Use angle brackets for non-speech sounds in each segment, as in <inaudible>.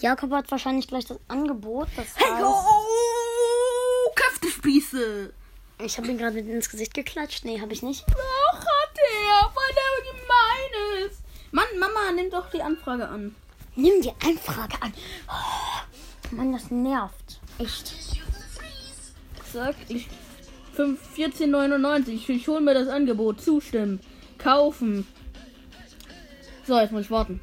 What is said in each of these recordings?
Jakob hat wahrscheinlich gleich das Angebot. Das Hey, heißt, oh, Köftespieße. ich habe ihn gerade ins Gesicht geklatscht. Nee, habe ich nicht. Doch, hat er, weil er gemein ist. Mann, Mama, nimm doch die Anfrage an. Nimm die Anfrage an. Oh, Mann, das nervt. Echt. Sag ich. 5 14,99. Ich, ich hol mir das Angebot. Zustimmen. Kaufen. So, jetzt muss ich warten.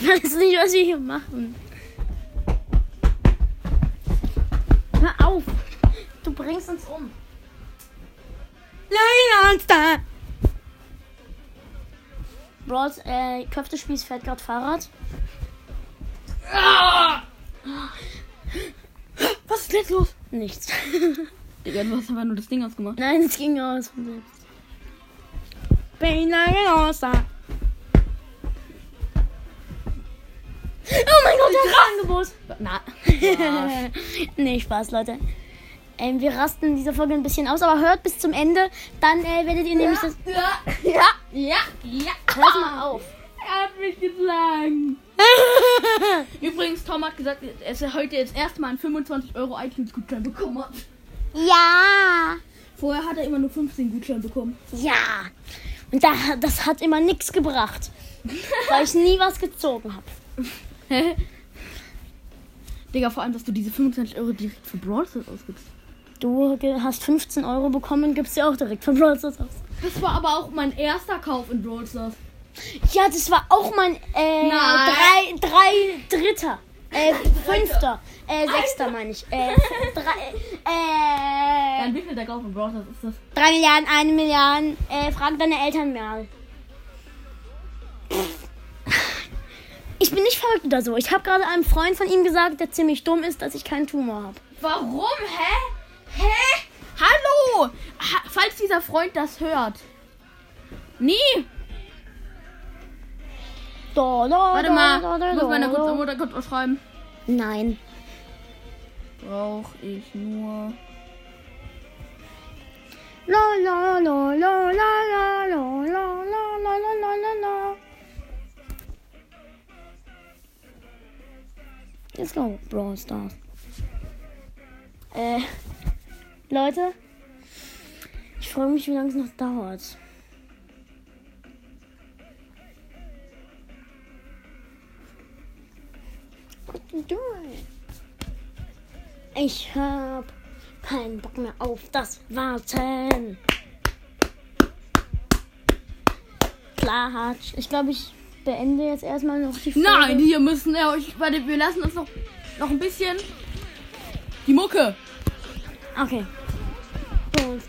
Ich weiß nicht, was wir hier machen. Hör auf. Du bringst uns um. Monster. Bros, äh, Köftespieß fährt gerade Fahrrad. Was ist jetzt los? Nichts. <laughs> Digga, du hast aber nur das Ding ausgemacht. Nein, es ging aus von selbst. Monster. Oh mein Angebot. Na. <laughs> nee, Spaß, Leute. Ähm, wir rasten in dieser Folge ein bisschen aus, aber hört bis zum Ende. Dann äh, werdet ihr nämlich das. Ja, ja, ja, ja. Hört mal auf. Er hat mich geschlagen. <laughs> Übrigens, Tom hat gesagt, dass er heute jetzt erstmal einen 25 Euro iTunes-Gutschein bekommen hat. Ja. Vorher hat er immer nur 15 Gutschein bekommen. Ja. Und da, das hat immer nichts gebracht. weil ich nie was gezogen habe. <laughs> Digga, vor allem, dass du diese 25 Euro direkt für Brawl Stars ausgibst. Du hast 15 Euro bekommen und gibst dir auch direkt von Brawl Stars aus. Das war aber auch mein erster Kauf in Brawl Stars. Ja, das war auch mein äh, drei, drei Dritter. Äh, fünfter. Äh, sechster meine ich. Äh, drei, Dann äh, wie viel der Kauf in Brawl Stars ist das? drei Milliarden, eine Milliarde. Äh, frag deine Eltern mal. Ich bin nicht verrückt oder so. Ich habe gerade einem Freund von ihm gesagt, der ziemlich dumm ist, dass ich keinen Tumor habe. Warum? Hä? Hä? Hallo! Ha falls dieser Freund das hört. Nee, Da, da, warte da, mal. da, da, muss da, da. Mutter kurz was schreiben. Nein. Brauch ich nur. La la la la la Let's go, Brawl Stars. Äh, Leute, ich frage mich, wie lange es noch dauert. What you doing? Ich hab keinen Bock mehr auf das Warten. Klar, ich glaube, ich beende jetzt erstmal noch die Folge. Nein, hier müssen ja euch. Warte, wir lassen uns noch, noch ein bisschen. Die Mucke. Okay. Ah, ich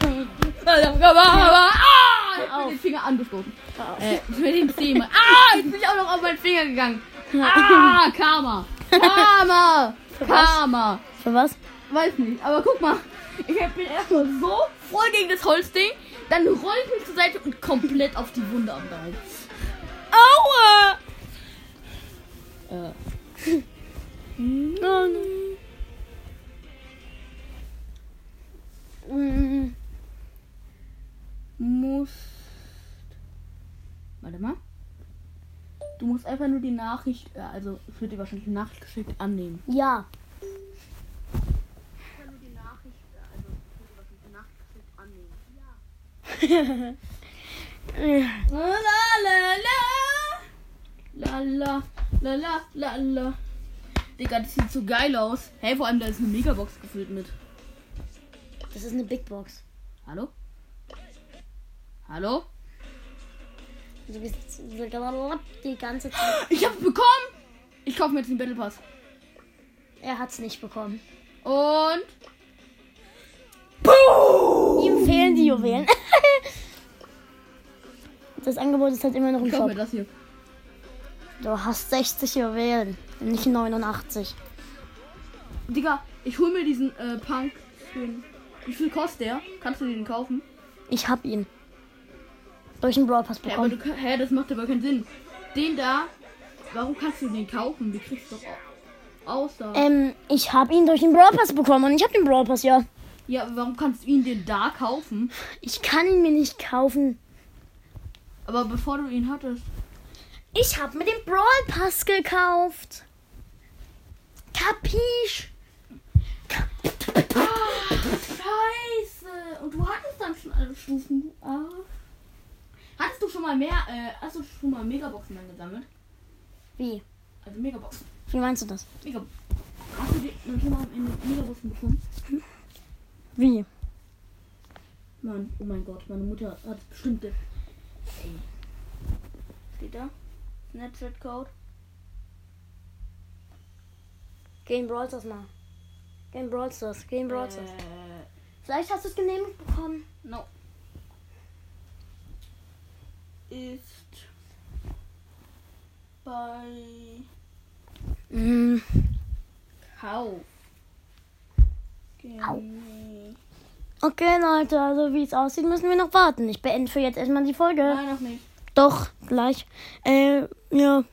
bin den Finger angestoßen. Äh, mit dem Thema. Ah, jetzt bin ich auch noch auf meinen Finger gegangen. Ah, <laughs> Karma. Karma. Karma. Für was? Weiß nicht, aber guck mal. Ich bin erstmal so voll gegen das Holzding, dann roll ich mich zur Seite und komplett auf die Wunde am Bein. Aua! Äh. äh. Nein. Warte mal. Du musst einfach nur die Nachricht, äh, also es wird dir wahrscheinlich die Nachricht geschickt, annehmen. Ja. <laughs> <laughs> la la la La la la la la la. Digga, das sieht so geil aus. Hey, vor allem da ist eine Megabox gefüllt mit. Das ist eine Big Box. Hallo? Hallo? Du bist die ganze Zeit. Ich hab's bekommen! Ich kaufe mir jetzt den Battle Pass. Er hat's nicht bekommen. Und. Ihm fehlen die Juwelen. <laughs> das Angebot ist halt immer noch im Ich Shop. das hier. Du hast 60 Juwelen, nicht 89. Digga, ich hol mir diesen äh, Punk. Skin. Wie viel kostet der? Kannst du den kaufen? Ich hab ihn. Durch den Brawl Pass Hä, aber bekommen. du, kann- hä, das macht aber keinen Sinn. Den da, warum kannst du den kaufen? Die kriegst du doch au- aus da. Ähm, ich hab ihn durch den Brawl Pass bekommen und ich hab den Brawl Pass, ja. Ja, aber warum kannst du ihn denn da kaufen? Ich kann ihn mir nicht kaufen. Aber bevor du ihn hattest. Ich habe mir den Brawl Pass gekauft. Kapisch? Ah, scheiße. Und du hattest dann schon alle Stufen. Arsch. Hattest du schon mal mehr, äh, hast du schon mal Megaboxen dann gesammelt? Wie? Also Megaboxen. Wie meinst du das? Mega Hast du die schon mal am Ende Megaboxen bekommen? Wie? Mann, oh mein Gott, meine Mutter hat bestimmte. Ey. Steht da? Snapchat-Code? Geh in Brawl Stars mal. In Brawl Stars. In Brawl Stars. Äh, Vielleicht hast du es genehmigt bekommen. no. Ist bei Mm. Kauf. Okay, Leute, also wie es aussieht, müssen wir noch warten. Ich beende für jetzt erstmal die Folge. Nein, noch nicht. Doch, gleich. Äh, ja.